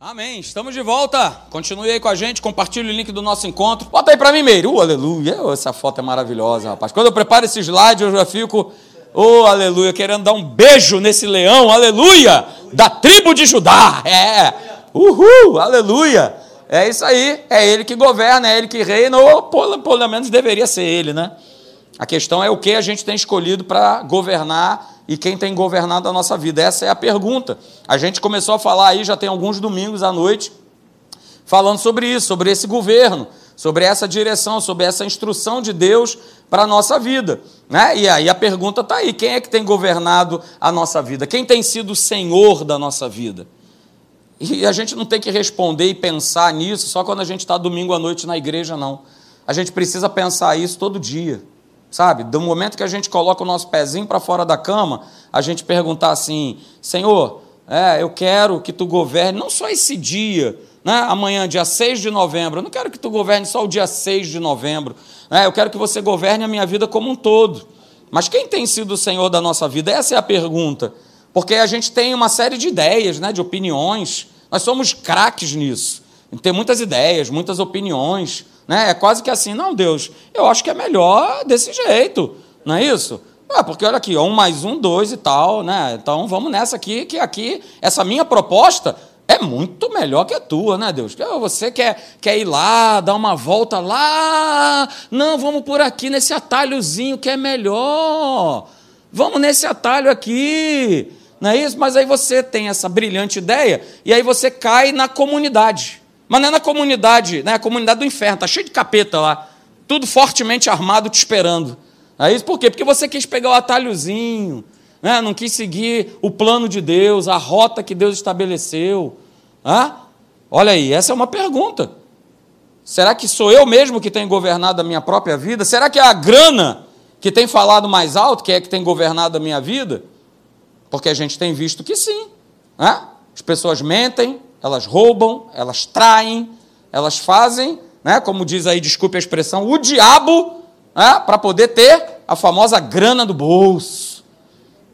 Amém. Estamos de volta. Continue aí com a gente, compartilhe o link do nosso encontro. Bota aí para mim, Meire. Uh, aleluia. Essa foto é maravilhosa, rapaz. Quando eu preparo esse slide, eu já fico, oh, aleluia, querendo dar um beijo nesse leão, aleluia, da tribo de Judá. É. Uhul, aleluia. É isso aí. É ele que governa, é ele que reina, ou pelo menos deveria ser ele, né? A questão é o que a gente tem escolhido para governar e quem tem governado a nossa vida? Essa é a pergunta. A gente começou a falar aí, já tem alguns domingos à noite, falando sobre isso, sobre esse governo, sobre essa direção, sobre essa instrução de Deus para a nossa vida. Né? E aí a pergunta está aí: quem é que tem governado a nossa vida? Quem tem sido o senhor da nossa vida? E a gente não tem que responder e pensar nisso só quando a gente está domingo à noite na igreja, não. A gente precisa pensar isso todo dia. Sabe? Do momento que a gente coloca o nosso pezinho para fora da cama, a gente perguntar assim: Senhor, é, eu quero que tu governe não só esse dia, né? amanhã, dia 6 de novembro, eu não quero que tu governe só o dia 6 de novembro, né? eu quero que você governe a minha vida como um todo. Mas quem tem sido o Senhor da nossa vida? Essa é a pergunta. Porque a gente tem uma série de ideias, né, de opiniões, nós somos craques nisso. Tem muitas ideias, muitas opiniões. Né? É quase que assim, não, Deus, eu acho que é melhor desse jeito, não é isso? Porque olha aqui, um mais um, dois e tal, né? Então vamos nessa aqui, que aqui, essa minha proposta é muito melhor que a tua, né, Deus? Você quer, quer ir lá, dar uma volta lá, não, vamos por aqui nesse atalhozinho que é melhor. Vamos nesse atalho aqui, não é isso? Mas aí você tem essa brilhante ideia e aí você cai na comunidade. Mas não é na comunidade, né? a comunidade do inferno, está cheio de capeta lá, tudo fortemente armado te esperando. É isso por quê? Porque você quis pegar o atalhozinho, né? não quis seguir o plano de Deus, a rota que Deus estabeleceu. Ah? Olha aí, essa é uma pergunta. Será que sou eu mesmo que tenho governado a minha própria vida? Será que é a grana que tem falado mais alto, que é que tem governado a minha vida? Porque a gente tem visto que sim. Né? As pessoas mentem, elas roubam, elas traem, elas fazem, né, como diz aí, desculpe a expressão, o diabo né, para poder ter a famosa grana do bolso.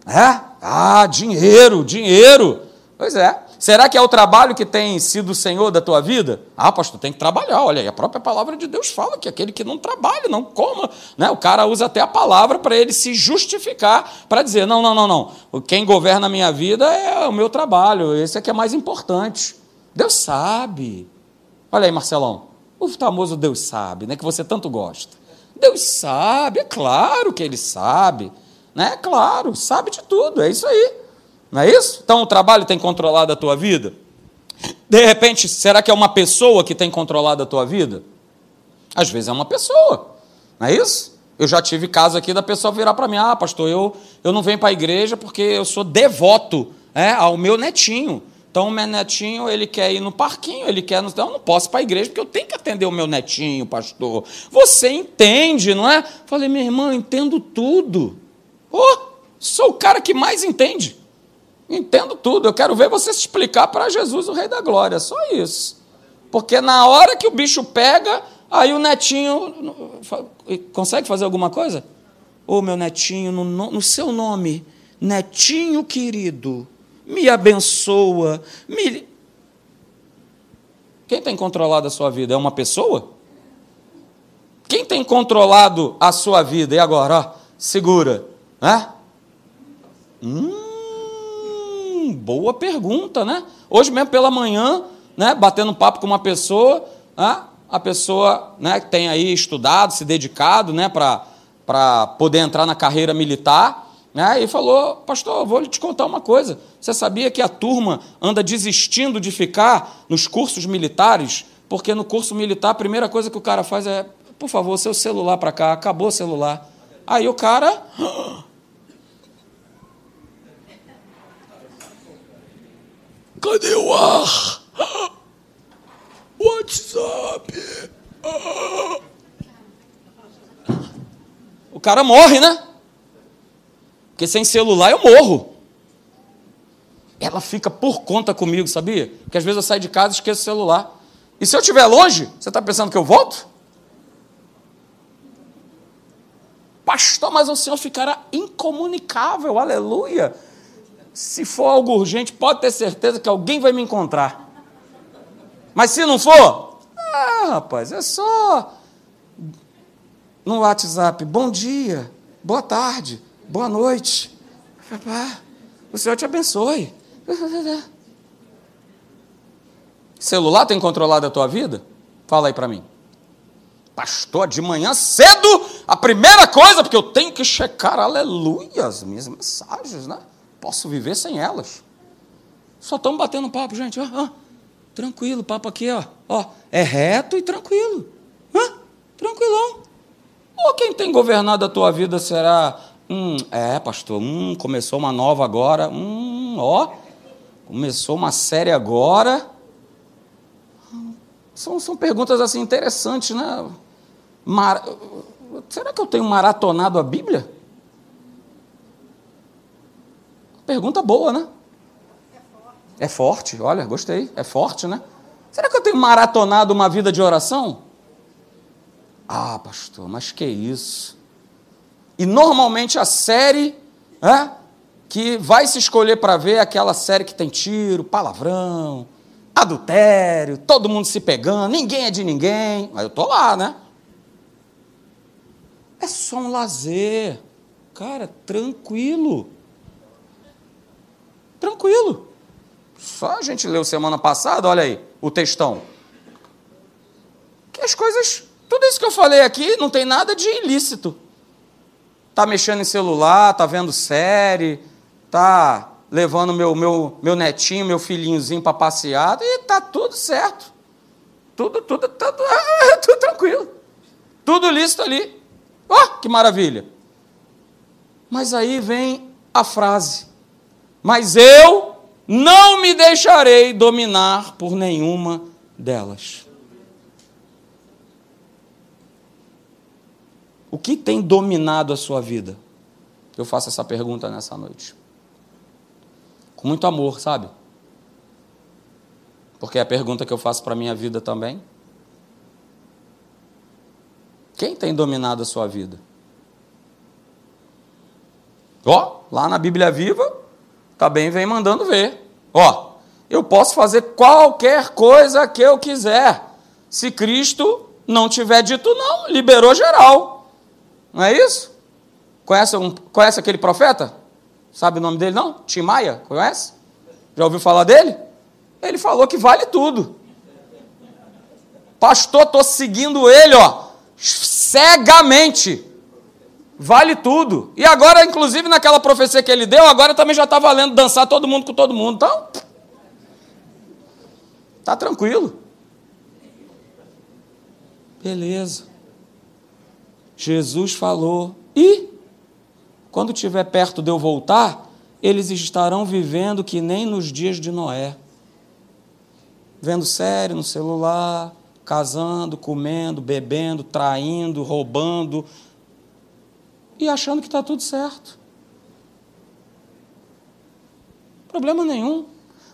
É? Ah, dinheiro, dinheiro. Pois é. Será que é o trabalho que tem sido o Senhor da tua vida? Ah, pastor, tem que trabalhar. Olha aí, a própria palavra de Deus fala que aquele que não trabalha, não coma. Né? O cara usa até a palavra para ele se justificar, para dizer: não, não, não, não. Quem governa a minha vida é o meu trabalho. Esse é que é mais importante. Deus sabe. Olha aí, Marcelão. O famoso Deus sabe, né? Que você tanto gosta. Deus sabe, é claro que ele sabe. Né? É claro, sabe de tudo, é isso aí. Não é isso? Então o trabalho tem controlado a tua vida? De repente, será que é uma pessoa que tem controlado a tua vida? Às vezes é uma pessoa, não é isso? Eu já tive caso aqui da pessoa virar para mim: ah, pastor, eu, eu não venho para a igreja porque eu sou devoto é, ao meu netinho. Então o meu netinho, ele quer ir no parquinho, ele quer. Eu não posso ir para a igreja porque eu tenho que atender o meu netinho, pastor. Você entende, não é? Falei, minha irmã, eu entendo tudo. Oh, sou o cara que mais entende. Entendo tudo. Eu quero ver você se explicar para Jesus, o Rei da Glória. Só isso. Porque na hora que o bicho pega, aí o netinho. Consegue fazer alguma coisa? Ô, oh, meu netinho, no, no seu nome, netinho querido, me abençoa. Me... Quem tem controlado a sua vida? É uma pessoa? Quem tem controlado a sua vida? E agora, ó, segura. Né? Hum, boa pergunta, né? Hoje mesmo pela manhã, né, batendo papo com uma pessoa, né, a pessoa né, tem aí estudado, se dedicado né, para poder entrar na carreira militar, né, e falou, pastor, vou te contar uma coisa. Você sabia que a turma anda desistindo de ficar nos cursos militares? Porque no curso militar a primeira coisa que o cara faz é, por favor, seu celular para cá, acabou o celular. Aí o cara Cadê o ar? WhatsApp. O cara morre, né? Porque sem celular eu morro. Ela fica por conta comigo, sabia? Porque às vezes eu saio de casa e esqueço o celular. E se eu estiver longe, você está pensando que eu volto? Pastor, mas o senhor ficará incomunicável, aleluia. Se for algo urgente, pode ter certeza que alguém vai me encontrar. Mas se não for, ah, rapaz, é só no WhatsApp, bom dia, boa tarde, boa noite. O Senhor te abençoe. Celular tem controlado a tua vida? Fala aí para mim. Pastor, de manhã cedo, a primeira coisa, porque eu tenho que checar, aleluia, as minhas mensagens, né? Posso viver sem elas. Só estamos batendo papo, gente. Ah, ah, tranquilo, papo aqui, ó. ó. É reto e tranquilo. Tranquilão. Ou quem tem governado a tua vida será. Hum, é, pastor, hum, começou uma nova agora. Hum, ó. Começou uma série agora. São, são perguntas assim interessantes, né? Mar... Será que eu tenho maratonado a Bíblia? Pergunta boa, né? É forte, olha, gostei. É forte, né? Será que eu tenho maratonado uma vida de oração? Ah, pastor, mas que isso? E normalmente a série é, que vai se escolher para ver é aquela série que tem tiro, palavrão, adultério, todo mundo se pegando, ninguém é de ninguém. Mas eu tô lá, né? É só um lazer. Cara, tranquilo. Tranquilo. Só a gente leu semana passada, olha aí, o textão. Que as coisas, tudo isso que eu falei aqui não tem nada de ilícito. Tá mexendo em celular, tá vendo série, tá levando meu, meu, meu netinho, meu filhinhozinho para passear, e tá tudo certo. Tudo, tudo, tudo, tudo tranquilo. Tudo lícito ali. Ó, oh, que maravilha! Mas aí vem a frase: Mas eu não me deixarei dominar por nenhuma delas. O que tem dominado a sua vida? Eu faço essa pergunta nessa noite. Com muito amor, sabe? Porque é a pergunta que eu faço para a minha vida também. Quem tem dominado a sua vida? Ó, lá na Bíblia Viva, também vem mandando ver. Ó, eu posso fazer qualquer coisa que eu quiser. Se Cristo não tiver dito não, liberou geral. Não é isso? Conhece, um, conhece aquele profeta? Sabe o nome dele não? Tim Maia, conhece? Já ouviu falar dele? Ele falou que vale tudo. Pastor, estou seguindo ele, ó cegamente. Vale tudo. E agora, inclusive, naquela profecia que ele deu, agora também já está valendo dançar todo mundo com todo mundo. Então, tá tranquilo. Beleza. Jesus falou. E quando estiver perto de eu voltar, eles estarão vivendo que nem nos dias de Noé. Vendo série no celular, casando, comendo, bebendo, traindo, roubando e achando que está tudo certo. Problema nenhum.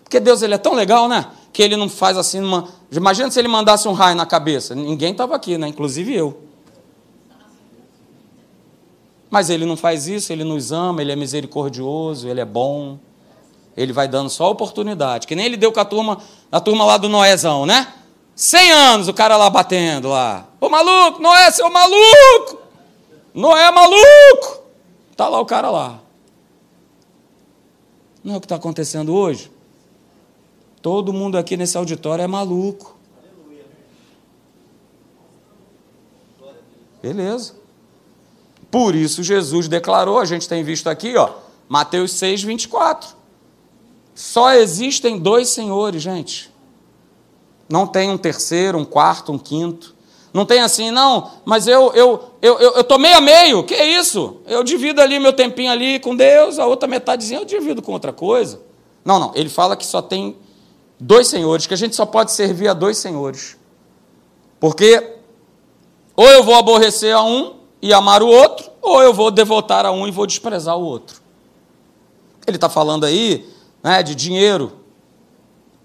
Porque Deus ele é tão legal, né? Que ele não faz assim uma. Imagina se ele mandasse um raio na cabeça. Ninguém estava aqui, né? Inclusive eu. Mas ele não faz isso, ele nos ama, ele é misericordioso, ele é bom. Ele vai dando só oportunidade. Que nem ele deu com a turma, a turma lá do Noézão, né? Cem anos o cara lá batendo lá. Ô maluco, Noé, seu maluco! Noé é maluco! Tá lá o cara lá. Não é o que está acontecendo hoje? Todo mundo aqui nesse auditório é maluco. Beleza. Por isso Jesus declarou, a gente tem visto aqui, ó, Mateus 6, 24. Só existem dois senhores, gente. Não tem um terceiro, um quarto, um quinto. Não tem assim, não, mas eu eu eu, eu, eu tô meio a meio. Que é isso? Eu divido ali meu tempinho ali com Deus, a outra metadezinha eu divido com outra coisa. Não, não. Ele fala que só tem dois senhores, que a gente só pode servir a dois senhores. Porque ou eu vou aborrecer a um e amar o outro, ou eu vou devotar a um e vou desprezar o outro. Ele está falando aí né, de dinheiro,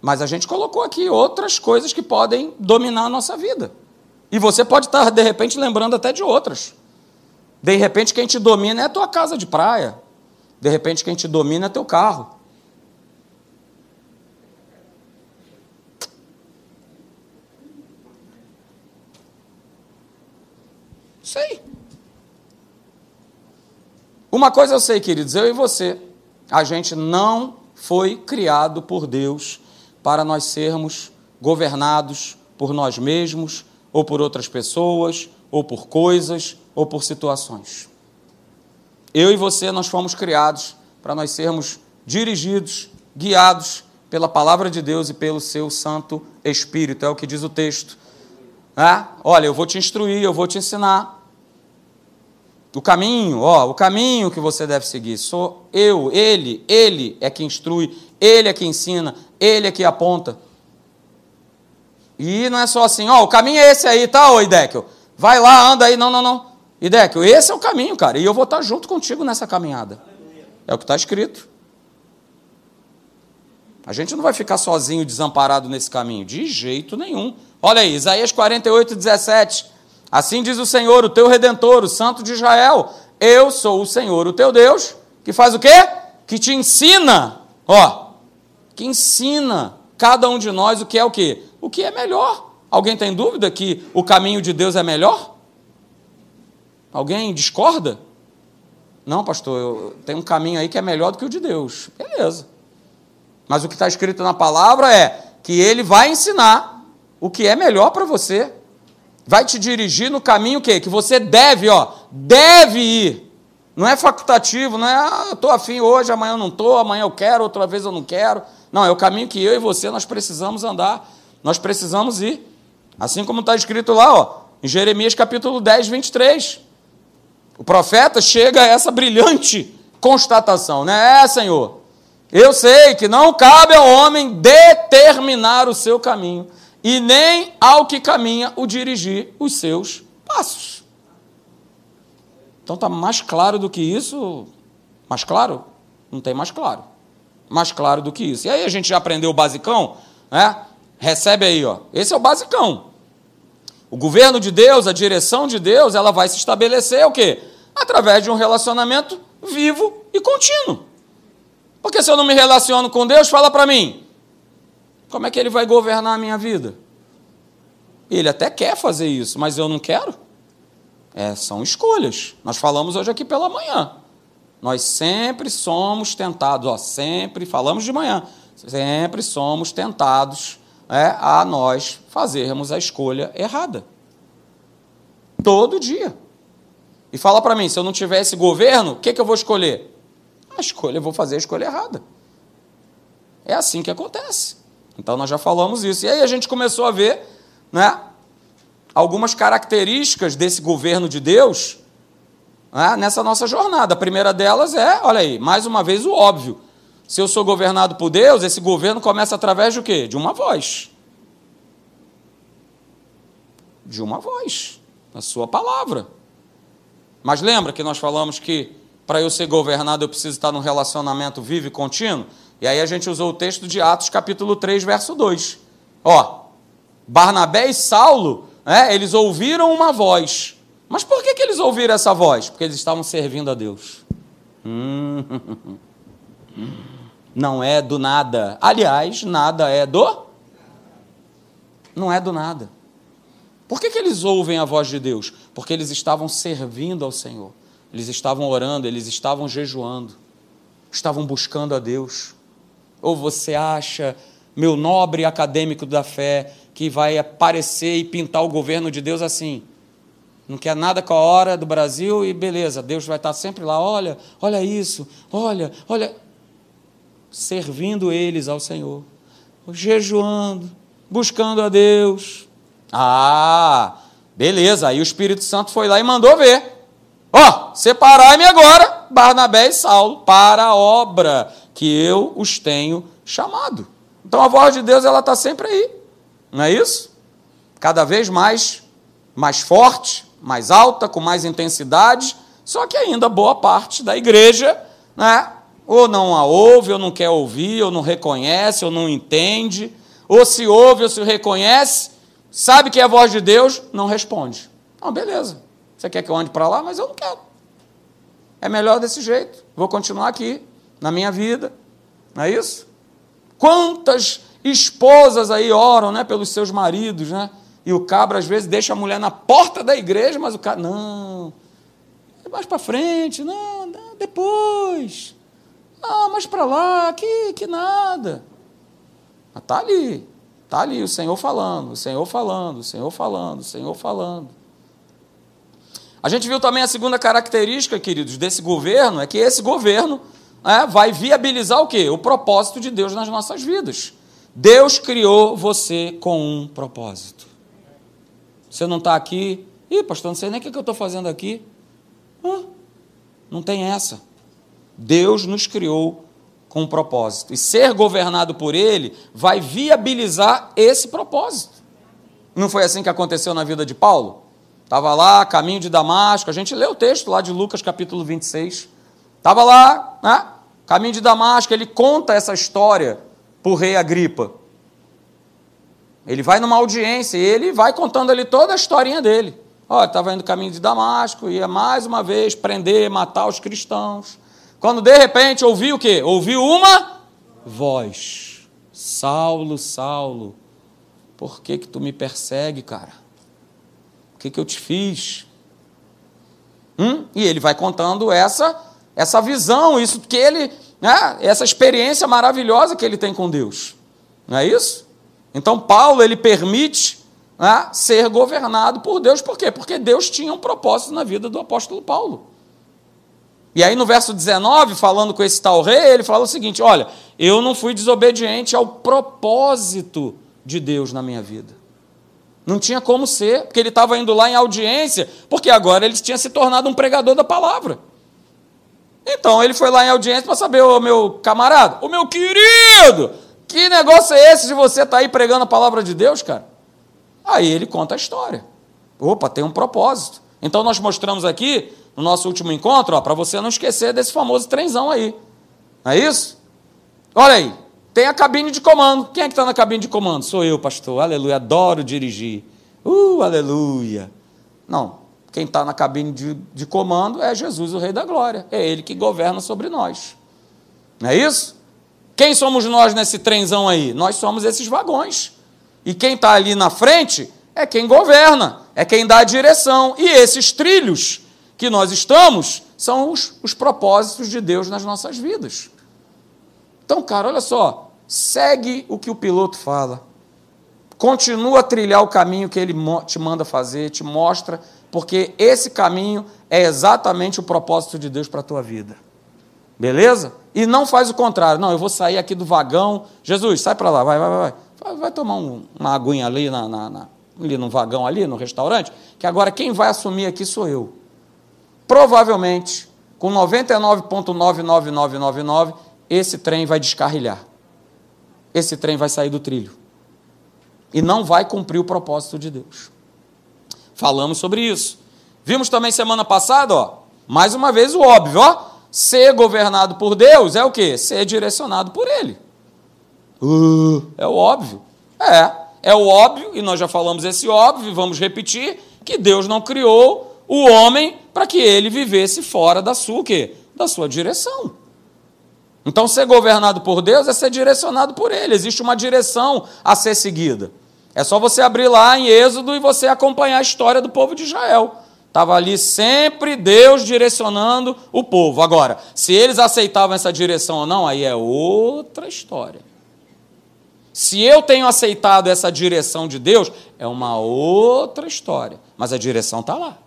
mas a gente colocou aqui outras coisas que podem dominar a nossa vida. E você pode estar, de repente, lembrando até de outras. De repente, quem te domina é a tua casa de praia. De repente, quem te domina é teu carro. Sei. Uma coisa eu sei, queridos, eu e você, a gente não foi criado por Deus para nós sermos governados por nós mesmos, ou por outras pessoas, ou por coisas, ou por situações. Eu e você, nós fomos criados para nós sermos dirigidos, guiados pela palavra de Deus e pelo seu Santo Espírito, é o que diz o texto. É? Olha, eu vou te instruir, eu vou te ensinar. O caminho, ó, o caminho que você deve seguir. Sou eu, ele, ele é que instrui, ele é que ensina, ele é que aponta. E não é só assim, ó, o caminho é esse aí, tá, ô Idequio? Vai lá, anda aí. Não, não, não. Idequio, esse é o caminho, cara. E eu vou estar junto contigo nessa caminhada. É o que está escrito. A gente não vai ficar sozinho, desamparado nesse caminho, de jeito nenhum. Olha aí, Isaías 48, 17. Assim diz o Senhor, o teu redentor, o Santo de Israel: Eu sou o Senhor, o teu Deus, que faz o quê? Que te ensina, ó, que ensina cada um de nós o que é o quê? O que é melhor. Alguém tem dúvida que o caminho de Deus é melhor? Alguém discorda? Não, pastor, tem um caminho aí que é melhor do que o de Deus. Beleza. Mas o que está escrito na palavra é que ele vai ensinar o que é melhor para você. Vai te dirigir no caminho que que você deve, ó, deve ir. Não é facultativo, não é, ah, eu estou afim hoje, amanhã eu não estou, amanhã eu quero, outra vez eu não quero. Não, é o caminho que eu e você nós precisamos andar, nós precisamos ir. Assim como está escrito lá, ó, em Jeremias capítulo 10, 23. O profeta chega a essa brilhante constatação, né? É, Senhor, eu sei que não cabe ao homem determinar o seu caminho, e nem ao que caminha o dirigir os seus passos. Então está mais claro do que isso? Mais claro? Não tem mais claro. Mais claro do que isso. E aí a gente já aprendeu o basicão, né? Recebe aí, ó. Esse é o basicão. O governo de Deus, a direção de Deus, ela vai se estabelecer o quê? Através de um relacionamento vivo e contínuo. Porque se eu não me relaciono com Deus, fala para mim, como é que ele vai governar a minha vida? Ele até quer fazer isso, mas eu não quero. É, são escolhas. Nós falamos hoje aqui pela manhã. Nós sempre somos tentados, ó, sempre falamos de manhã, sempre somos tentados é, a nós fazermos a escolha errada. Todo dia. E fala para mim, se eu não tiver esse governo, o que, que eu vou escolher? a escolha, eu vou fazer a escolha errada. É assim que acontece. Então nós já falamos isso. E aí a gente começou a ver né, algumas características desse governo de Deus né, nessa nossa jornada. A primeira delas é, olha aí, mais uma vez o óbvio. Se eu sou governado por Deus, esse governo começa através de quê? De uma voz. De uma voz. A sua palavra. Mas lembra que nós falamos que para eu ser governado, eu preciso estar num relacionamento vivo e contínuo? E aí a gente usou o texto de Atos, capítulo 3, verso 2. Ó, Barnabé e Saulo, né, eles ouviram uma voz. Mas por que, que eles ouviram essa voz? Porque eles estavam servindo a Deus. Hum, não é do nada. Aliás, nada é do. Não é do nada. Por que, que eles ouvem a voz de Deus? Porque eles estavam servindo ao Senhor. Eles estavam orando, eles estavam jejuando, estavam buscando a Deus. Ou você acha, meu nobre acadêmico da fé, que vai aparecer e pintar o governo de Deus assim? Não quer nada com a hora do Brasil e beleza, Deus vai estar sempre lá, olha, olha isso, olha, olha, servindo eles ao Senhor, jejuando, buscando a Deus. Ah, beleza, aí o Espírito Santo foi lá e mandou ver. Ó, oh, separai-me agora, Barnabé e Saulo, para a obra que eu os tenho chamado. Então a voz de Deus ela está sempre aí, não é isso? Cada vez mais, mais forte, mais alta, com mais intensidade. Só que ainda boa parte da igreja, né? Ou não a ouve, ou não quer ouvir, ou não reconhece, ou não entende, ou se ouve, ou se reconhece, sabe que é a voz de Deus, não responde. Então, beleza. Você quer que eu ande para lá? Mas eu não quero. É melhor desse jeito. Vou continuar aqui, na minha vida. Não é isso? Quantas esposas aí oram né, pelos seus maridos, né? E o cabra, às vezes, deixa a mulher na porta da igreja, mas o cara, não, é mais para frente, não, não, depois. Ah, mais para lá, que, que nada. Mas está ali, está ali o Senhor falando, o Senhor falando, o Senhor falando, o Senhor falando. A gente viu também a segunda característica, queridos, desse governo, é que esse governo é, vai viabilizar o quê? O propósito de Deus nas nossas vidas. Deus criou você com um propósito. Você não está aqui, ih, pastor, não sei nem o que eu estou fazendo aqui. Ah, não tem essa. Deus nos criou com um propósito. E ser governado por Ele vai viabilizar esse propósito. Não foi assim que aconteceu na vida de Paulo? Estava lá, caminho de Damasco. A gente lê o texto lá de Lucas capítulo 26. Estava lá, né? Caminho de Damasco, ele conta essa história para o rei Agripa. Ele vai numa audiência e ele vai contando ali toda a historinha dele. Olha, estava indo caminho de Damasco, ia mais uma vez prender, matar os cristãos. Quando de repente ouviu o quê? Ouviu uma voz. Saulo, Saulo, por que que tu me persegue, cara? O que que eu te fiz? Hum? E ele vai contando essa essa visão, isso que ele, né, essa experiência maravilhosa que ele tem com Deus. Não é isso? Então Paulo ele permite né, ser governado por Deus, por quê? Porque Deus tinha um propósito na vida do apóstolo Paulo. E aí no verso 19, falando com esse tal rei, ele fala o seguinte: olha, eu não fui desobediente ao propósito de Deus na minha vida. Não tinha como ser, porque ele estava indo lá em audiência, porque agora ele tinha se tornado um pregador da palavra. Então ele foi lá em audiência para saber, o meu camarada, o meu querido, que negócio é esse de você estar tá aí pregando a palavra de Deus, cara? Aí ele conta a história. Opa, tem um propósito. Então nós mostramos aqui, no nosso último encontro, para você não esquecer desse famoso trenzão aí. Não é isso? Olha aí, tem a cabine de comando. Quem é que está na cabine de comando? Sou eu, pastor. Aleluia, adoro dirigir. Uh, aleluia. Não, quem está na cabine de, de comando é Jesus, o Rei da Glória. É Ele que governa sobre nós. Não é isso? Quem somos nós nesse trenzão aí? Nós somos esses vagões. E quem está ali na frente é quem governa, é quem dá a direção. E esses trilhos que nós estamos são os, os propósitos de Deus nas nossas vidas. Então, cara, olha só, segue o que o piloto fala. Continua a trilhar o caminho que ele te manda fazer, te mostra porque esse caminho é exatamente o propósito de Deus para a tua vida. Beleza? E não faz o contrário. Não, eu vou sair aqui do vagão. Jesus, sai para lá, vai, vai, vai. Vai, vai tomar um, uma aguinha ali, na, na, na, ali no vagão, ali no restaurante, que agora quem vai assumir aqui sou eu. Provavelmente, com 99,99999, esse trem vai descarrilhar. Esse trem vai sair do trilho. E não vai cumprir o propósito de Deus. Falamos sobre isso. Vimos também semana passada, ó, mais uma vez o óbvio, ó, ser governado por Deus é o quê? Ser direcionado por Ele. Uh, é o óbvio. É, é o óbvio, e nós já falamos esse óbvio, vamos repetir, que Deus não criou o homem para que ele vivesse fora da sua, quê? Da sua direção. Então, ser governado por Deus é ser direcionado por Ele. Existe uma direção a ser seguida. É só você abrir lá em Êxodo e você acompanhar a história do povo de Israel. Estava ali sempre Deus direcionando o povo. Agora, se eles aceitavam essa direção ou não, aí é outra história. Se eu tenho aceitado essa direção de Deus, é uma outra história. Mas a direção está lá.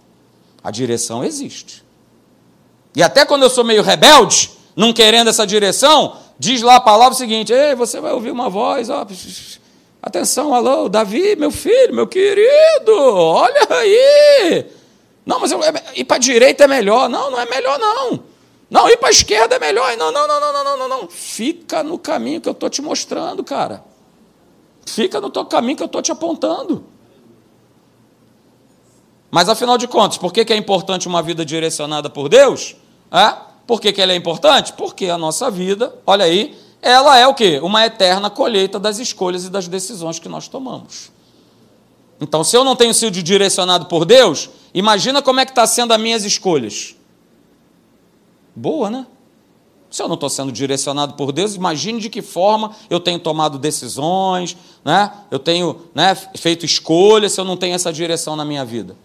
A direção existe. E até quando eu sou meio rebelde, não querendo essa direção, diz lá a palavra seguinte: Ei, você vai ouvir uma voz, ó, Atenção, alô, Davi, meu filho, meu querido, olha aí. Não, mas eu, é, ir para a direita é melhor. Não, não é melhor, não. Não, ir para a esquerda é melhor. Não, não, não, não, não, não, não, Fica no caminho que eu estou te mostrando, cara. Fica no teu caminho que eu estou te apontando. Mas afinal de contas, por que, que é importante uma vida direcionada por Deus? É? Por que, que ela é importante? Porque a nossa vida, olha aí, ela é o quê? Uma eterna colheita das escolhas e das decisões que nós tomamos. Então, se eu não tenho sido direcionado por Deus, imagina como é que está sendo as minhas escolhas. Boa, né? Se eu não estou sendo direcionado por Deus, imagine de que forma eu tenho tomado decisões, né? eu tenho né, feito escolhas se eu não tenho essa direção na minha vida.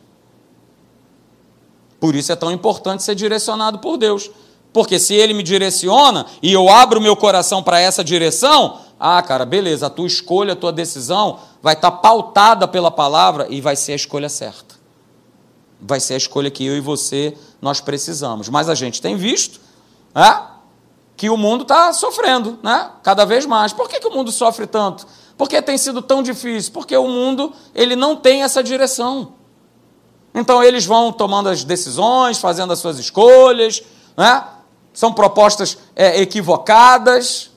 Por isso é tão importante ser direcionado por Deus. Porque se Ele me direciona e eu abro meu coração para essa direção, ah, cara, beleza, a tua escolha, a tua decisão vai estar tá pautada pela palavra e vai ser a escolha certa. Vai ser a escolha que eu e você nós precisamos. Mas a gente tem visto, né? que o mundo está sofrendo, né? Cada vez mais. Por que, que o mundo sofre tanto? Porque tem sido tão difícil? Porque o mundo ele não tem essa direção. Então eles vão tomando as decisões, fazendo as suas escolhas, né? são propostas é, equivocadas,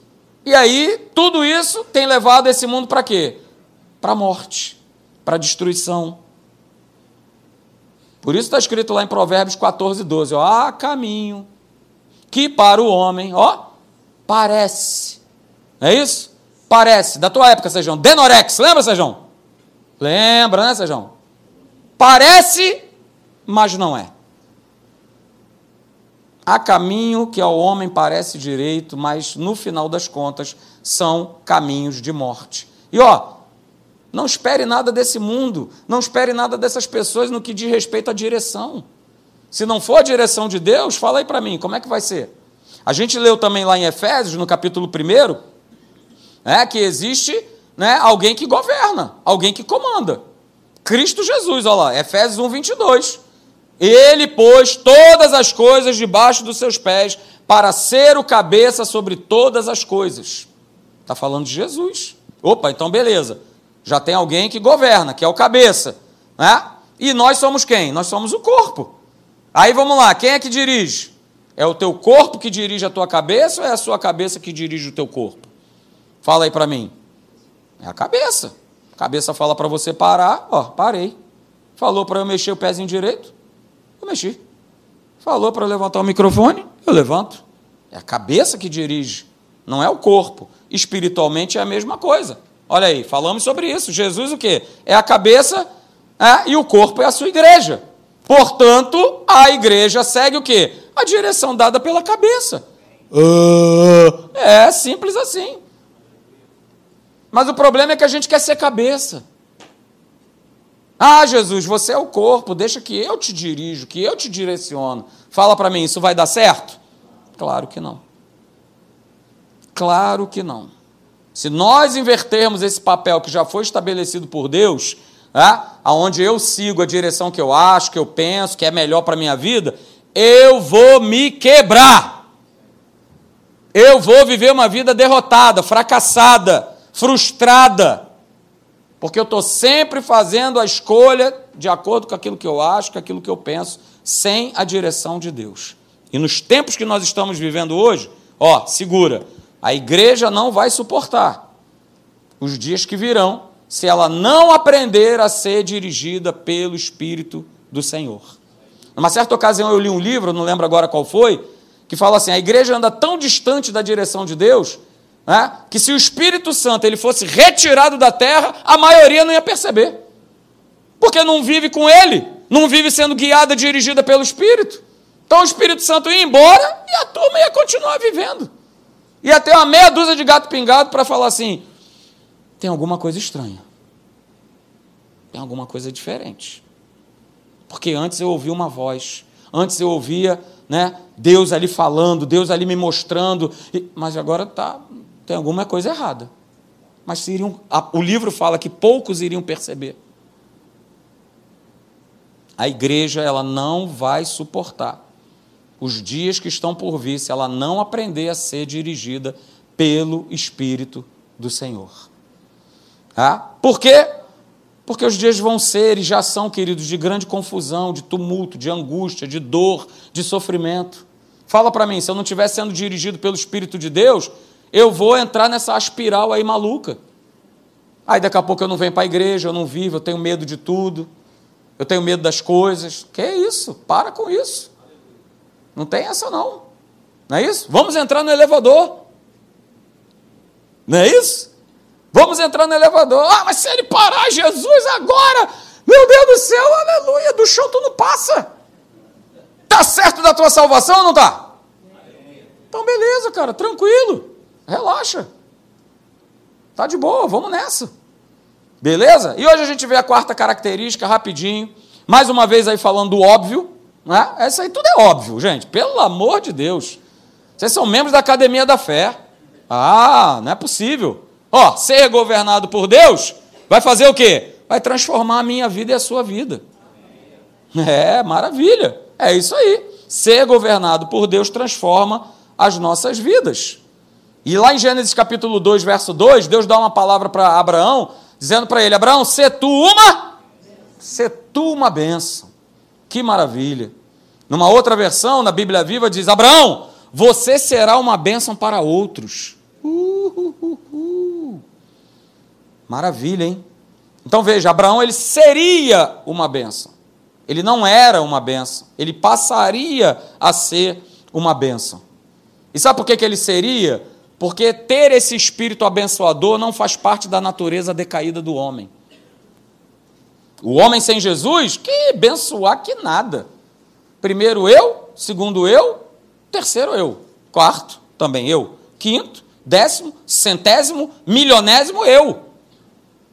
e aí tudo isso tem levado esse mundo para quê? Para a morte, para a destruição. Por isso está escrito lá em Provérbios 14, 12: ó, há caminho que para o homem, ó, parece. Não é isso? Parece. Da tua época, Sejão. Denorex, lembra, Sejão? Lembra, né, Sejão? Parece, mas não é. Há caminho que ao homem parece direito, mas no final das contas são caminhos de morte. E ó, não espere nada desse mundo, não espere nada dessas pessoas no que diz respeito à direção. Se não for a direção de Deus, fala aí para mim, como é que vai ser? A gente leu também lá em Efésios, no capítulo 1, é, que existe né, alguém que governa, alguém que comanda. Cristo Jesus, olha lá, Efésios 1, 22. Ele pôs todas as coisas debaixo dos seus pés para ser o cabeça sobre todas as coisas. Está falando de Jesus. Opa, então beleza. Já tem alguém que governa, que é o cabeça. Né? E nós somos quem? Nós somos o corpo. Aí vamos lá, quem é que dirige? É o teu corpo que dirige a tua cabeça ou é a sua cabeça que dirige o teu corpo? Fala aí para mim. É a cabeça. Cabeça fala para você parar, ó, parei. Falou para eu mexer o pezinho direito, eu mexi. Falou para eu levantar o microfone, eu levanto. É a cabeça que dirige, não é o corpo. Espiritualmente é a mesma coisa. Olha aí, falamos sobre isso. Jesus o quê? É a cabeça é, e o corpo é a sua igreja. Portanto, a igreja segue o quê? A direção dada pela cabeça. Uh, é simples assim. Mas o problema é que a gente quer ser cabeça. Ah, Jesus, você é o corpo, deixa que eu te dirijo, que eu te direciono. Fala para mim, isso vai dar certo? Claro que não. Claro que não. Se nós invertermos esse papel que já foi estabelecido por Deus, é, aonde eu sigo a direção que eu acho, que eu penso, que é melhor para a minha vida, eu vou me quebrar. Eu vou viver uma vida derrotada, fracassada frustrada, porque eu estou sempre fazendo a escolha de acordo com aquilo que eu acho, com aquilo que eu penso, sem a direção de Deus. E nos tempos que nós estamos vivendo hoje, ó, segura, a igreja não vai suportar os dias que virão se ela não aprender a ser dirigida pelo Espírito do Senhor. Numa certa ocasião eu li um livro, não lembro agora qual foi, que fala assim: a igreja anda tão distante da direção de Deus né, que se o Espírito Santo ele fosse retirado da terra, a maioria não ia perceber. Porque não vive com ele, não vive sendo guiada, dirigida pelo Espírito. Então o Espírito Santo ia embora e a turma ia continuar vivendo. Ia ter uma meia dúzia de gato pingado para falar assim: tem alguma coisa estranha. Tem alguma coisa diferente. Porque antes eu ouvia uma voz, antes eu ouvia né, Deus ali falando, Deus ali me mostrando, mas agora está tem alguma coisa errada. Mas iriam, a, o livro fala que poucos iriam perceber. A igreja ela não vai suportar os dias que estão por vir se ela não aprender a ser dirigida pelo Espírito do Senhor. Ah? Por quê? Porque os dias vão ser e já são, queridos, de grande confusão, de tumulto, de angústia, de dor, de sofrimento. Fala para mim, se eu não estiver sendo dirigido pelo Espírito de Deus, eu vou entrar nessa espiral aí maluca. Aí daqui a pouco eu não venho para a igreja, eu não vivo, eu tenho medo de tudo, eu tenho medo das coisas. Que é isso? Para com isso. Não tem essa não. Não é isso? Vamos entrar no elevador. Não é isso? Vamos entrar no elevador. Ah, mas se ele parar, Jesus, agora, meu Deus do céu, aleluia, do chão tu não passa. Está certo da tua salvação ou não está? Então, beleza, cara, tranquilo. Relaxa. Tá de boa, vamos nessa. Beleza? E hoje a gente vê a quarta característica, rapidinho. Mais uma vez aí falando do óbvio. Né? Essa aí tudo é óbvio, gente. Pelo amor de Deus. Vocês são membros da academia da fé. Ah, não é possível. Ó, ser governado por Deus vai fazer o quê? Vai transformar a minha vida e a sua vida. É, maravilha. É isso aí. Ser governado por Deus transforma as nossas vidas. E lá em Gênesis capítulo 2, verso 2, Deus dá uma palavra para Abraão, dizendo para ele: Abraão, se tu uma, se tu uma benção. Que maravilha. Numa outra versão, na Bíblia Viva, diz: Abraão, você será uma bênção para outros. Uh, uh, uh, Maravilha, hein? Então veja, Abraão ele seria uma bênção. Ele não era uma bênção, ele passaria a ser uma bênção. E sabe por que, que ele seria? Porque ter esse espírito abençoador não faz parte da natureza decaída do homem. O homem sem Jesus, que abençoar que nada. Primeiro eu, segundo eu, terceiro eu, quarto também eu, quinto, décimo, centésimo, milionésimo eu.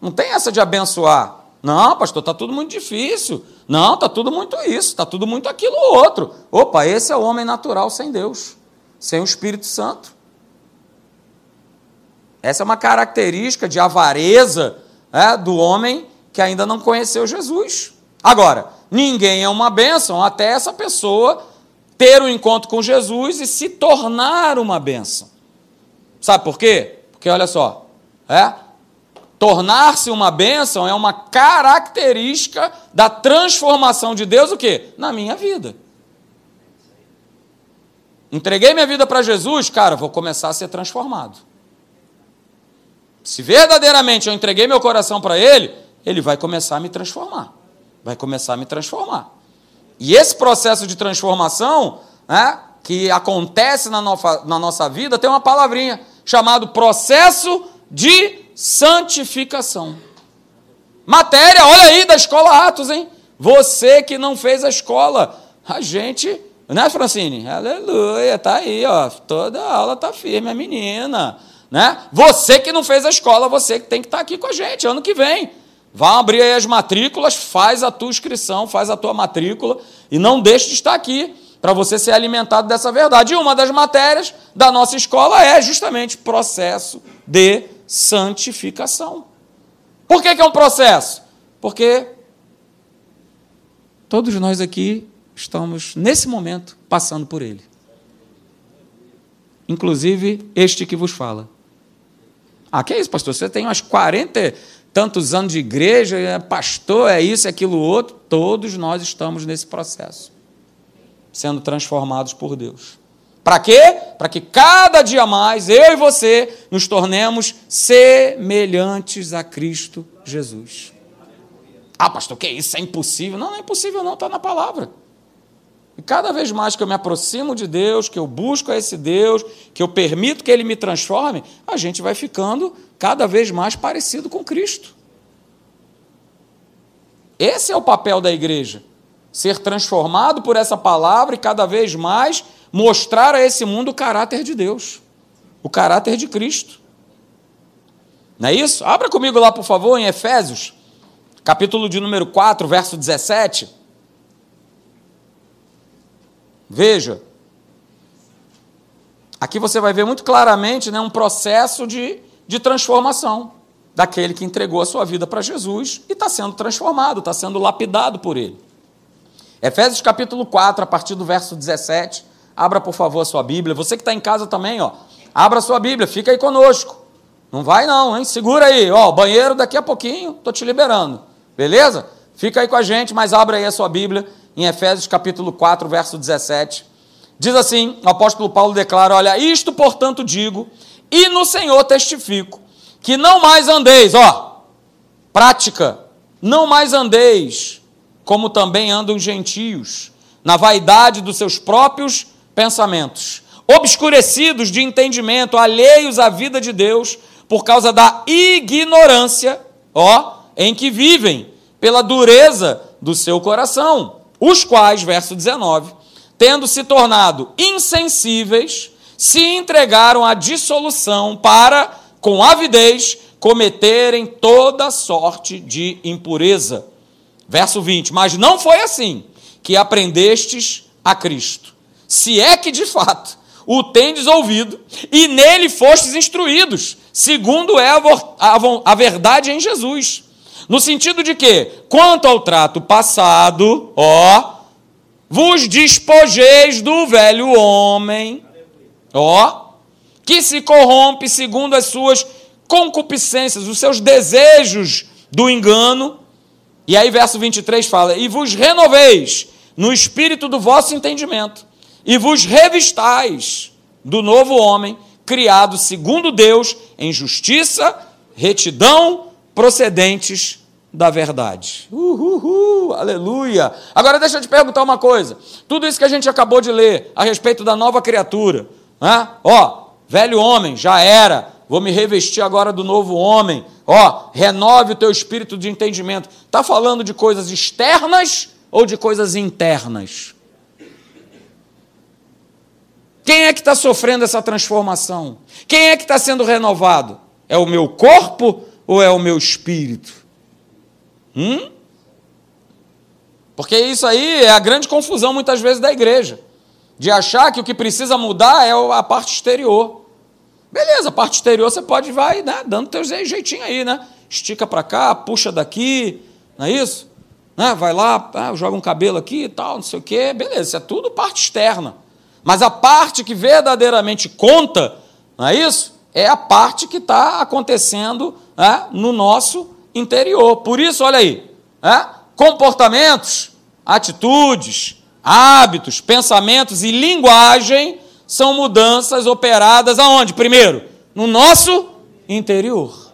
Não tem essa de abençoar. Não, pastor, está tudo muito difícil. Não, está tudo muito isso, está tudo muito aquilo outro. Opa, esse é o homem natural sem Deus, sem o Espírito Santo. Essa é uma característica de avareza é, do homem que ainda não conheceu Jesus. Agora, ninguém é uma bênção até essa pessoa ter um encontro com Jesus e se tornar uma bênção. Sabe por quê? Porque olha só, é, Tornar-se uma bênção é uma característica da transformação de Deus, o quê? Na minha vida. Entreguei minha vida para Jesus, cara, vou começar a ser transformado. Se verdadeiramente eu entreguei meu coração para Ele, Ele vai começar a me transformar. Vai começar a me transformar. E esse processo de transformação, né, que acontece na nossa, na nossa vida, tem uma palavrinha chamado processo de santificação. Matéria, olha aí da escola Atos, hein? Você que não fez a escola, a gente, né, Francine? Aleluia, tá aí, ó. Toda aula tá firme, a menina, né? Você que não fez a escola, você que tem que estar tá aqui com a gente ano que vem. Vá abrir aí as matrículas, faz a tua inscrição, faz a tua matrícula e não deixe de estar aqui para você ser alimentado dessa verdade. E uma das matérias da nossa escola é justamente processo de santificação. Por que, que é um processo? Porque todos nós aqui estamos, nesse momento, passando por ele. Inclusive este que vos fala. Ah, que é isso, pastor? Você tem umas 40 tantos anos de igreja, é pastor, é isso, é aquilo outro. Todos nós estamos nesse processo, sendo transformados por Deus. Para quê? Para que cada dia mais eu e você nos tornemos semelhantes a Cristo Jesus. Ah, pastor, que isso? É impossível? Não, não é impossível, não, está na palavra. E cada vez mais que eu me aproximo de Deus, que eu busco a esse Deus, que eu permito que Ele me transforme, a gente vai ficando cada vez mais parecido com Cristo. Esse é o papel da igreja. Ser transformado por essa palavra e cada vez mais mostrar a esse mundo o caráter de Deus, o caráter de Cristo. Não é isso? Abra comigo lá, por favor, em Efésios, capítulo de número 4, verso 17. Veja. Aqui você vai ver muito claramente né, um processo de, de transformação daquele que entregou a sua vida para Jesus e está sendo transformado, está sendo lapidado por ele. Efésios capítulo 4, a partir do verso 17. Abra, por favor, a sua Bíblia. Você que está em casa também, ó, abra a sua Bíblia, fica aí conosco. Não vai não, hein? Segura aí, ó, banheiro daqui a pouquinho, estou te liberando. Beleza? Fica aí com a gente, mas abra aí a sua Bíblia em Efésios capítulo 4, verso 17. Diz assim, o apóstolo Paulo declara, olha, isto portanto digo, e no Senhor testifico, que não mais andeis, ó, prática, não mais andeis, como também andam gentios, na vaidade dos seus próprios pensamentos, obscurecidos de entendimento, alheios à vida de Deus, por causa da ignorância, ó, em que vivem, pela dureza do seu coração, os quais, verso 19, tendo se tornado insensíveis, se entregaram à dissolução para, com avidez, cometerem toda sorte de impureza. Verso 20: Mas não foi assim que aprendestes a Cristo, se é que de fato o tendes ouvido e nele fostes instruídos, segundo é a, a, a verdade em Jesus. No sentido de que, quanto ao trato passado, ó, vos despojeis do velho homem, ó, que se corrompe segundo as suas concupiscências, os seus desejos do engano. E aí, verso 23 fala: E vos renoveis no espírito do vosso entendimento, e vos revistais do novo homem, criado segundo Deus, em justiça, retidão, procedentes da verdade. Uhul, aleluia. Agora deixa eu te perguntar uma coisa. Tudo isso que a gente acabou de ler a respeito da nova criatura, né? ó, velho homem, já era, vou me revestir agora do novo homem, ó, renove o teu espírito de entendimento. Está falando de coisas externas ou de coisas internas? Quem é que está sofrendo essa transformação? Quem é que está sendo renovado? É o meu corpo ou é o meu espírito? Hum? Porque isso aí é a grande confusão muitas vezes da igreja, de achar que o que precisa mudar é a parte exterior. Beleza, a parte exterior você pode vai, né, dando teu jeitinho aí, né? Estica para cá, puxa daqui, não é isso? Né? Vai lá, ah, joga um cabelo aqui e tal, não sei o quê. Beleza, isso é tudo parte externa. Mas a parte que verdadeiramente conta, não é isso? É a parte que está acontecendo né, no nosso interior. Por isso, olha aí, né, comportamentos, atitudes, hábitos, pensamentos e linguagem são mudanças operadas aonde? Primeiro, no nosso interior.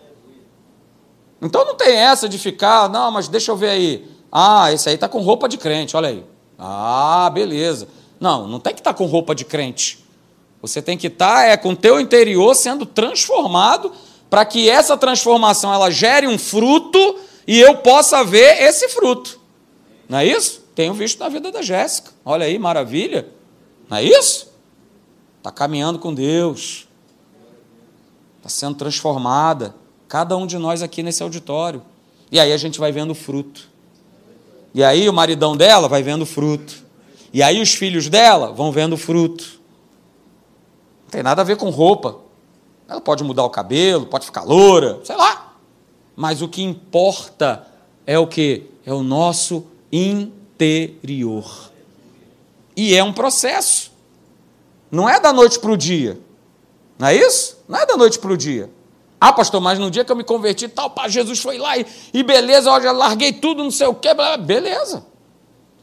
Então não tem essa de ficar, não, mas deixa eu ver aí. Ah, esse aí está com roupa de crente, olha aí. Ah, beleza. Não, não tem que estar tá com roupa de crente. Você tem que estar tá, é, com o teu interior sendo transformado para que essa transformação ela gere um fruto e eu possa ver esse fruto. Não é isso? Tenho visto na vida da Jéssica. Olha aí, maravilha. Não é isso? Está caminhando com Deus. Está sendo transformada. Cada um de nós aqui nesse auditório. E aí a gente vai vendo o fruto. E aí o maridão dela vai vendo o fruto. E aí os filhos dela vão vendo o fruto. Não tem nada a ver com roupa. Ela pode mudar o cabelo, pode ficar loura, sei lá. Mas o que importa é o que? É o nosso interior. E é um processo. Não é da noite para o dia. Não é isso? Não é da noite para o dia. Ah, pastor, mas no dia que eu me converti, tal, pá, Jesus foi lá e, e beleza, já larguei tudo, não sei o quê, beleza.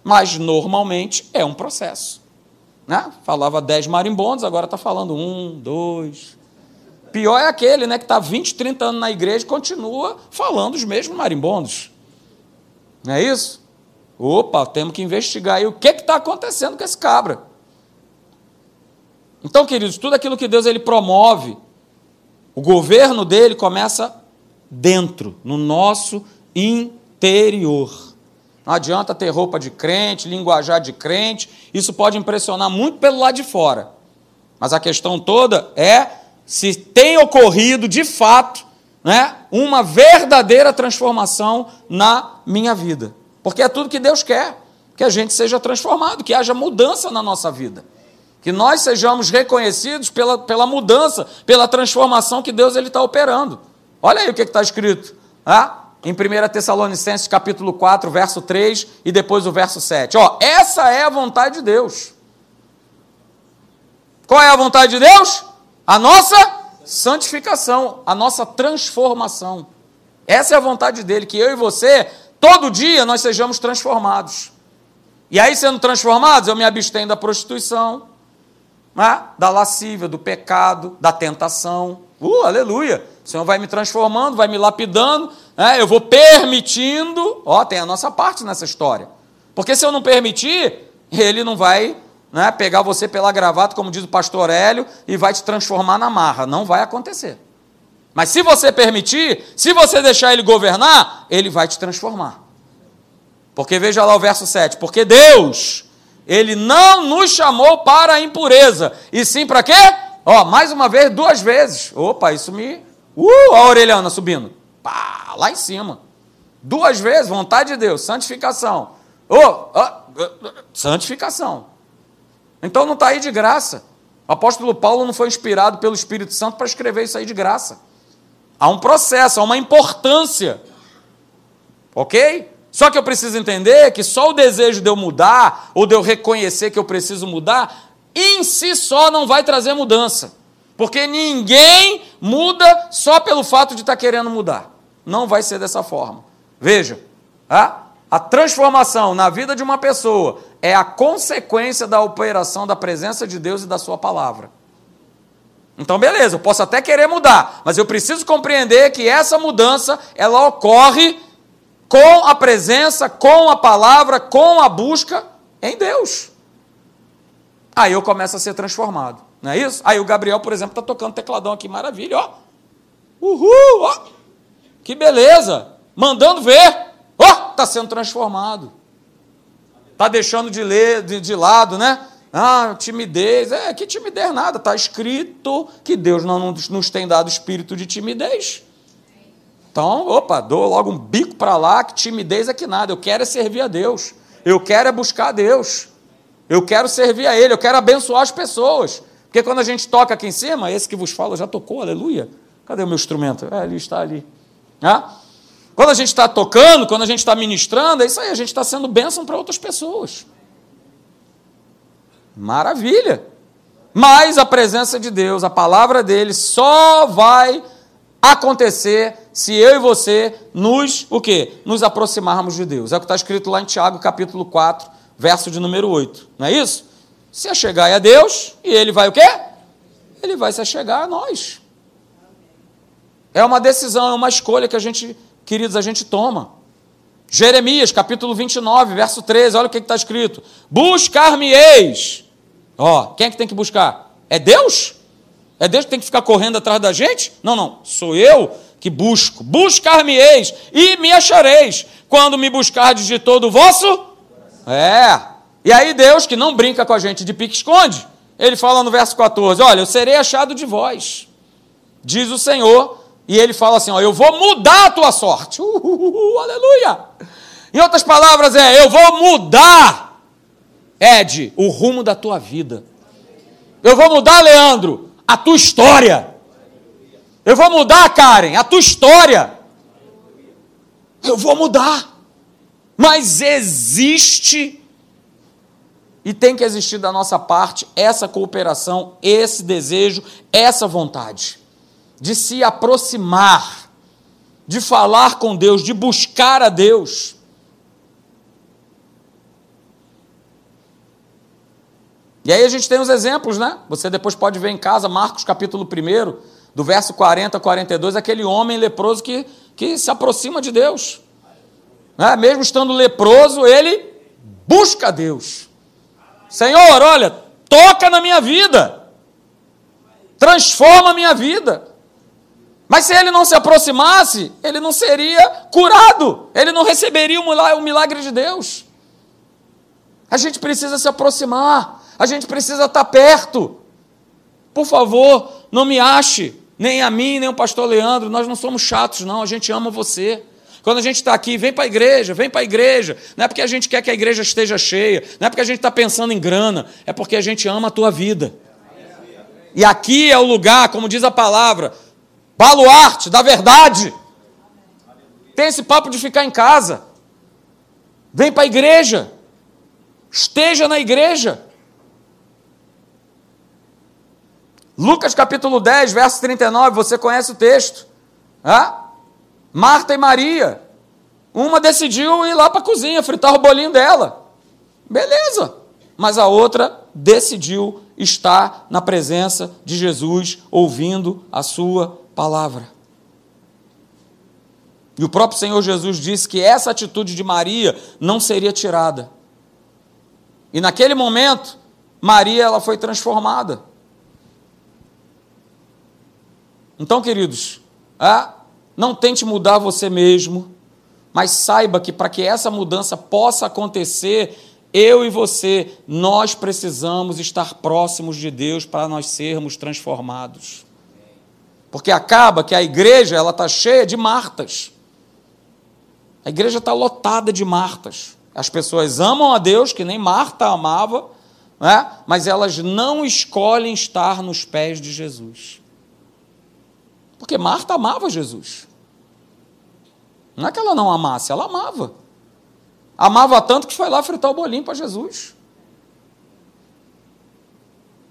Mas normalmente é um processo. Né? Falava 10 marimbondos, agora está falando um, dois. Pior é aquele né, que está 20, 30 anos na igreja e continua falando os mesmos marimbondos. Não é isso? Opa, temos que investigar aí o que está acontecendo com esse cabra. Então, queridos, tudo aquilo que Deus ele promove o governo dele começa dentro, no nosso interior. Não adianta ter roupa de crente, linguajar de crente, isso pode impressionar muito pelo lado de fora. Mas a questão toda é se tem ocorrido de fato né, uma verdadeira transformação na minha vida. Porque é tudo que Deus quer, que a gente seja transformado, que haja mudança na nossa vida que nós sejamos reconhecidos pela, pela mudança, pela transformação que Deus está operando. Olha aí o que está escrito. Ah, em 1 Tessalonicenses capítulo 4, verso 3 e depois o verso 7. Ó, essa é a vontade de Deus. Qual é a vontade de Deus? A nossa santificação, a nossa transformação. Essa é a vontade dele, que eu e você, todo dia, nós sejamos transformados. E aí, sendo transformados, eu me abstenho da prostituição, né? da lascívia, do pecado, da tentação. Uh, aleluia! O Senhor vai me transformando, vai me lapidando, né? eu vou permitindo. Ó, tem a nossa parte nessa história. Porque se eu não permitir, ele não vai né, pegar você pela gravata, como diz o pastor Hélio, e vai te transformar na marra. Não vai acontecer. Mas se você permitir, se você deixar ele governar, ele vai te transformar. Porque veja lá o verso 7. Porque Deus ele não nos chamou para a impureza, e sim para quê? Ó, mais uma vez, duas vezes. Opa, isso me. Uh, a orelhana subindo. Pá, lá em cima. Duas vezes, vontade de Deus, santificação. Oh, oh, santificação. Então não está aí de graça. O apóstolo Paulo não foi inspirado pelo Espírito Santo para escrever isso aí de graça. Há um processo, há uma importância. Ok? Só que eu preciso entender que só o desejo de eu mudar, ou de eu reconhecer que eu preciso mudar, em si só não vai trazer mudança. Porque ninguém muda só pelo fato de estar tá querendo mudar. Não vai ser dessa forma. Veja, a, a transformação na vida de uma pessoa é a consequência da operação da presença de Deus e da Sua palavra. Então, beleza, eu posso até querer mudar, mas eu preciso compreender que essa mudança ela ocorre com a presença, com a palavra, com a busca em Deus. Aí eu começo a ser transformado, não é isso? Aí o Gabriel, por exemplo, está tocando tecladão aqui, maravilha, ó. Uhul, ó. Que beleza, mandando ver, está sendo transformado. Está deixando de ler de, de lado, né? Ah, timidez. É, que timidez nada. Está escrito que Deus não nos tem dado espírito de timidez. Então, opa, dou logo um bico para lá, que timidez é que nada. Eu quero é servir a Deus. Eu quero é buscar a Deus. Eu quero servir a Ele, eu quero abençoar as pessoas. Porque quando a gente toca aqui em cima, esse que vos fala já tocou, aleluia. Cadê o meu instrumento? É, ali está ali. Ah? Quando a gente está tocando, quando a gente está ministrando, é isso aí, a gente está sendo bênção para outras pessoas. Maravilha! Mas a presença de Deus, a palavra dele, só vai acontecer se eu e você nos, o quê? Nos aproximarmos de Deus. É o que está escrito lá em Tiago, capítulo 4, verso de número 8. Não é isso? Se achegar a Deus, e ele vai o quê? Ele vai se achegar a nós. É uma decisão, é uma escolha que a gente, queridos, a gente toma. Jeremias, capítulo 29, verso 13, olha o que está escrito. Buscar-me-eis. Ó, quem é que tem que buscar? É Deus? É Deus que tem que ficar correndo atrás da gente? Não, não. Sou eu que busco. Buscar-me-eis e me achareis. Quando me buscardes de todo o vosso é. E aí Deus, que não brinca com a gente de pique-esconde, ele fala no verso 14: Olha, eu serei achado de vós, diz o Senhor, e ele fala assim: ó, Eu vou mudar a tua sorte. Uh, uh, uh, aleluia! Em outras palavras, é: Eu vou mudar, Ed, o rumo da tua vida. Eu vou mudar, Leandro, a tua história. Eu vou mudar, Karen, a tua história. Eu vou mudar. Mas existe e tem que existir da nossa parte essa cooperação, esse desejo, essa vontade de se aproximar, de falar com Deus, de buscar a Deus. E aí a gente tem os exemplos, né? Você depois pode ver em casa, Marcos capítulo 1, do verso 40 a 42, aquele homem leproso que, que se aproxima de Deus né? mesmo estando leproso, ele busca Deus. Senhor, olha, toca na minha vida, transforma a minha vida. Mas se ele não se aproximasse, ele não seria curado, ele não receberia o milagre de Deus. A gente precisa se aproximar, a gente precisa estar perto. Por favor, não me ache, nem a mim, nem o pastor Leandro, nós não somos chatos, não, a gente ama você. Quando a gente está aqui, vem para a igreja, vem para a igreja. Não é porque a gente quer que a igreja esteja cheia, não é porque a gente está pensando em grana, é porque a gente ama a tua vida. E aqui é o lugar, como diz a palavra, baluarte da verdade. Tem esse papo de ficar em casa. Vem para a igreja. Esteja na igreja. Lucas capítulo 10, verso 39, você conhece o texto. Ah? Marta e Maria. Uma decidiu ir lá para a cozinha, fritar o bolinho dela. Beleza. Mas a outra decidiu estar na presença de Jesus, ouvindo a sua palavra. E o próprio Senhor Jesus disse que essa atitude de Maria não seria tirada. E naquele momento, Maria ela foi transformada. Então, queridos, a não tente mudar você mesmo, mas saiba que para que essa mudança possa acontecer, eu e você, nós precisamos estar próximos de Deus para nós sermos transformados. Porque acaba que a igreja ela está cheia de Martas. A igreja está lotada de Martas. As pessoas amam a Deus, que nem Marta amava, né? mas elas não escolhem estar nos pés de Jesus. Porque Marta amava Jesus. Não é que ela não amasse, ela amava. Amava tanto que foi lá fritar o bolinho para Jesus.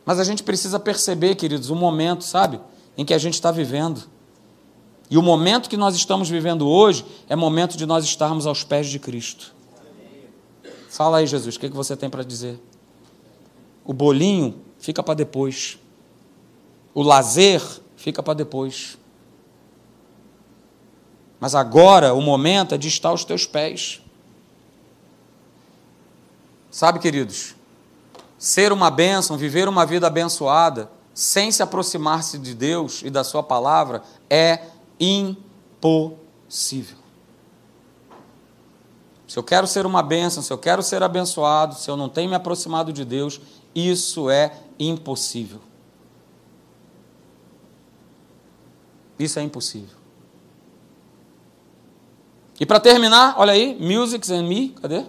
Mas a gente precisa perceber, queridos, o momento, sabe, em que a gente está vivendo. E o momento que nós estamos vivendo hoje é momento de nós estarmos aos pés de Cristo. Fala aí, Jesus, o que, que você tem para dizer? O bolinho fica para depois. O lazer fica para depois. Mas agora o momento é de estar aos teus pés. Sabe, queridos, ser uma bênção, viver uma vida abençoada, sem se aproximar-se de Deus e da Sua palavra, é impossível. Se eu quero ser uma bênção, se eu quero ser abençoado, se eu não tenho me aproximado de Deus, isso é impossível. Isso é impossível. E para terminar, olha aí, Music and Me, cadê?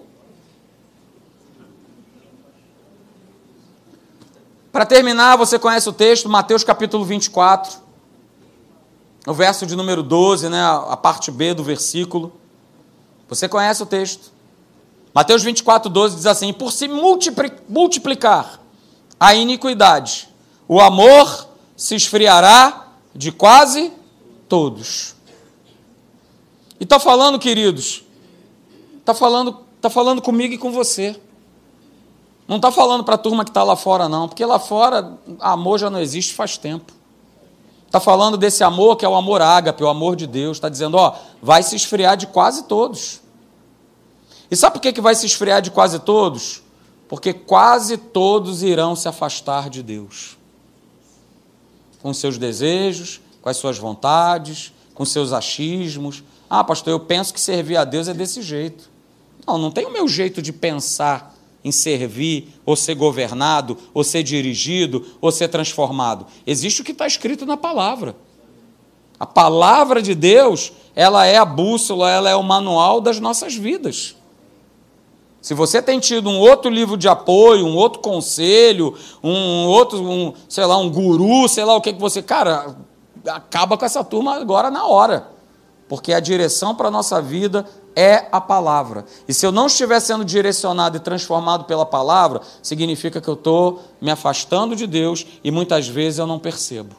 Para terminar, você conhece o texto, Mateus capítulo 24, o verso de número 12, né, a parte B do versículo. Você conhece o texto. Mateus 24, 12 diz assim: Por se multiplicar a iniquidade, o amor se esfriará de quase todos. E está falando, queridos, está falando, tá falando comigo e com você. Não está falando para a turma que está lá fora, não, porque lá fora amor já não existe faz tempo. Está falando desse amor que é o amor ágape, o amor de Deus. Está dizendo, ó, vai se esfriar de quase todos. E sabe por que, que vai se esfriar de quase todos? Porque quase todos irão se afastar de Deus. Com seus desejos, com as suas vontades, com seus achismos. Ah, pastor, eu penso que servir a Deus é desse jeito. Não, não tem o meu jeito de pensar em servir, ou ser governado, ou ser dirigido, ou ser transformado. Existe o que está escrito na palavra. A palavra de Deus, ela é a bússola, ela é o manual das nossas vidas. Se você tem tido um outro livro de apoio, um outro conselho, um outro, um, sei lá, um guru, sei lá o que que você, cara, acaba com essa turma agora na hora. Porque a direção para a nossa vida é a palavra. E se eu não estiver sendo direcionado e transformado pela palavra, significa que eu estou me afastando de Deus e muitas vezes eu não percebo.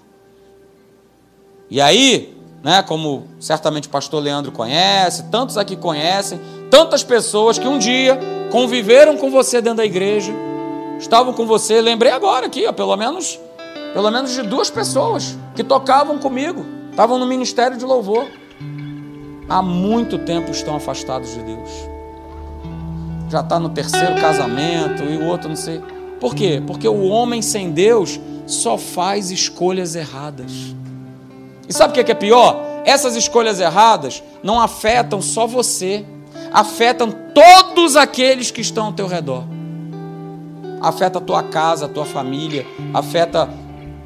E aí, né, como certamente o pastor Leandro conhece, tantos aqui conhecem, tantas pessoas que um dia conviveram com você dentro da igreja, estavam com você, lembrei agora aqui, ó, pelo menos, pelo menos de duas pessoas que tocavam comigo, estavam no ministério de louvor há muito tempo estão afastados de Deus. Já está no terceiro casamento e o outro não sei. Por quê? Porque o homem sem Deus só faz escolhas erradas. E sabe o que é pior? Essas escolhas erradas não afetam só você, afetam todos aqueles que estão ao teu redor. Afeta a tua casa, a tua família, afeta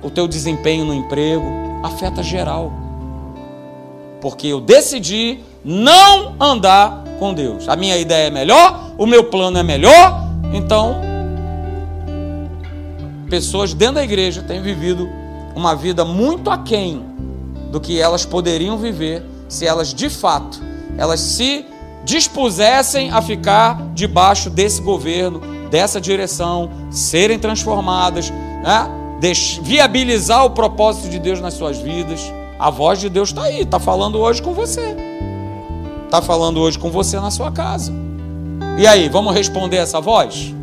o teu desempenho no emprego, afeta geral porque eu decidi não andar com Deus. A minha ideia é melhor, o meu plano é melhor, então pessoas dentro da igreja têm vivido uma vida muito aquém do que elas poderiam viver se elas de fato elas se dispusessem a ficar debaixo desse governo, dessa direção, serem transformadas, né? viabilizar o propósito de Deus nas suas vidas. A voz de Deus está aí, está falando hoje com você. Está falando hoje com você na sua casa. E aí, vamos responder essa voz?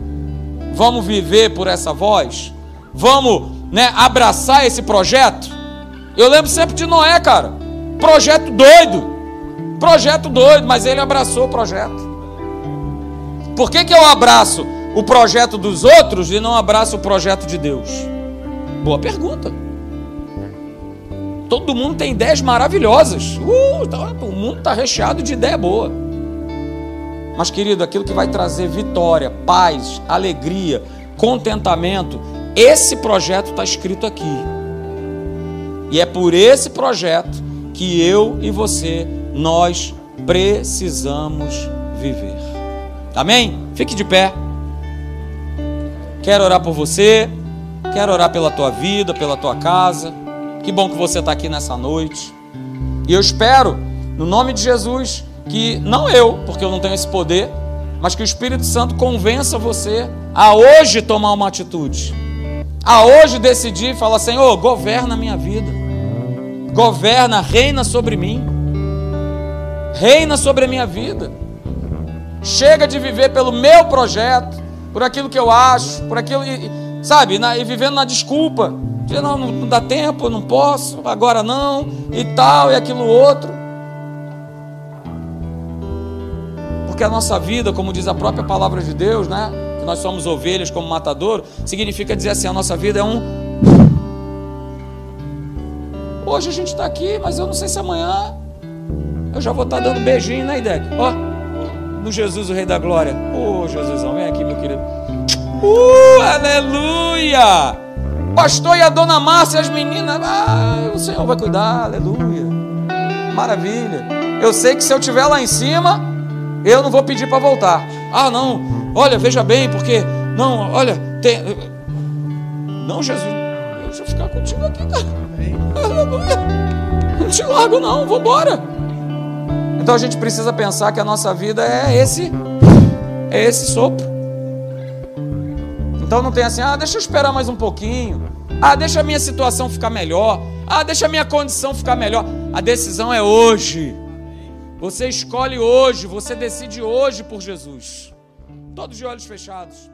Vamos viver por essa voz? Vamos né, abraçar esse projeto? Eu lembro sempre de Noé, cara. Projeto doido. Projeto doido, mas ele abraçou o projeto. Por que, que eu abraço o projeto dos outros e não abraço o projeto de Deus? Boa pergunta. Todo mundo tem ideias maravilhosas. Uh, tá, o mundo está recheado de ideia boa. Mas, querido, aquilo que vai trazer vitória, paz, alegria, contentamento, esse projeto está escrito aqui. E é por esse projeto que eu e você, nós precisamos viver. Amém? Fique de pé. Quero orar por você, quero orar pela tua vida, pela tua casa. Que bom que você está aqui nessa noite. E eu espero, no nome de Jesus, que não eu, porque eu não tenho esse poder, mas que o Espírito Santo convença você a hoje tomar uma atitude. A hoje decidir e falar: Senhor, governa a minha vida. Governa, reina sobre mim. Reina sobre a minha vida. Chega de viver pelo meu projeto, por aquilo que eu acho, por aquilo, sabe, na, e vivendo na desculpa. De, não, não dá tempo, não posso, agora não, e tal, e aquilo outro. Porque a nossa vida, como diz a própria palavra de Deus, né? Que nós somos ovelhas como matador, significa dizer assim: a nossa vida é um. Hoje a gente está aqui, mas eu não sei se amanhã eu já vou estar tá dando beijinho, né, Idec? Ó, no Jesus, o Rei da Glória. Ô, oh, Jesusão, vem aqui, meu querido. Uh, aleluia! Pastor e a dona Márcia, as meninas, ah, o Senhor vai cuidar, aleluia. Maravilha. Eu sei que se eu estiver lá em cima, eu não vou pedir para voltar. Ah, não, olha, veja bem, porque, não, olha, tem. Não, Jesus, eu vou ficar contigo aqui, cara. Aleluia. Não te largo, não, vou embora. Então a gente precisa pensar que a nossa vida é esse, é esse sopro. Então não tem assim, ah, deixa eu esperar mais um pouquinho. Ah, deixa a minha situação ficar melhor. Ah, deixa a minha condição ficar melhor. A decisão é hoje. Você escolhe hoje, você decide hoje por Jesus. Todos de olhos fechados.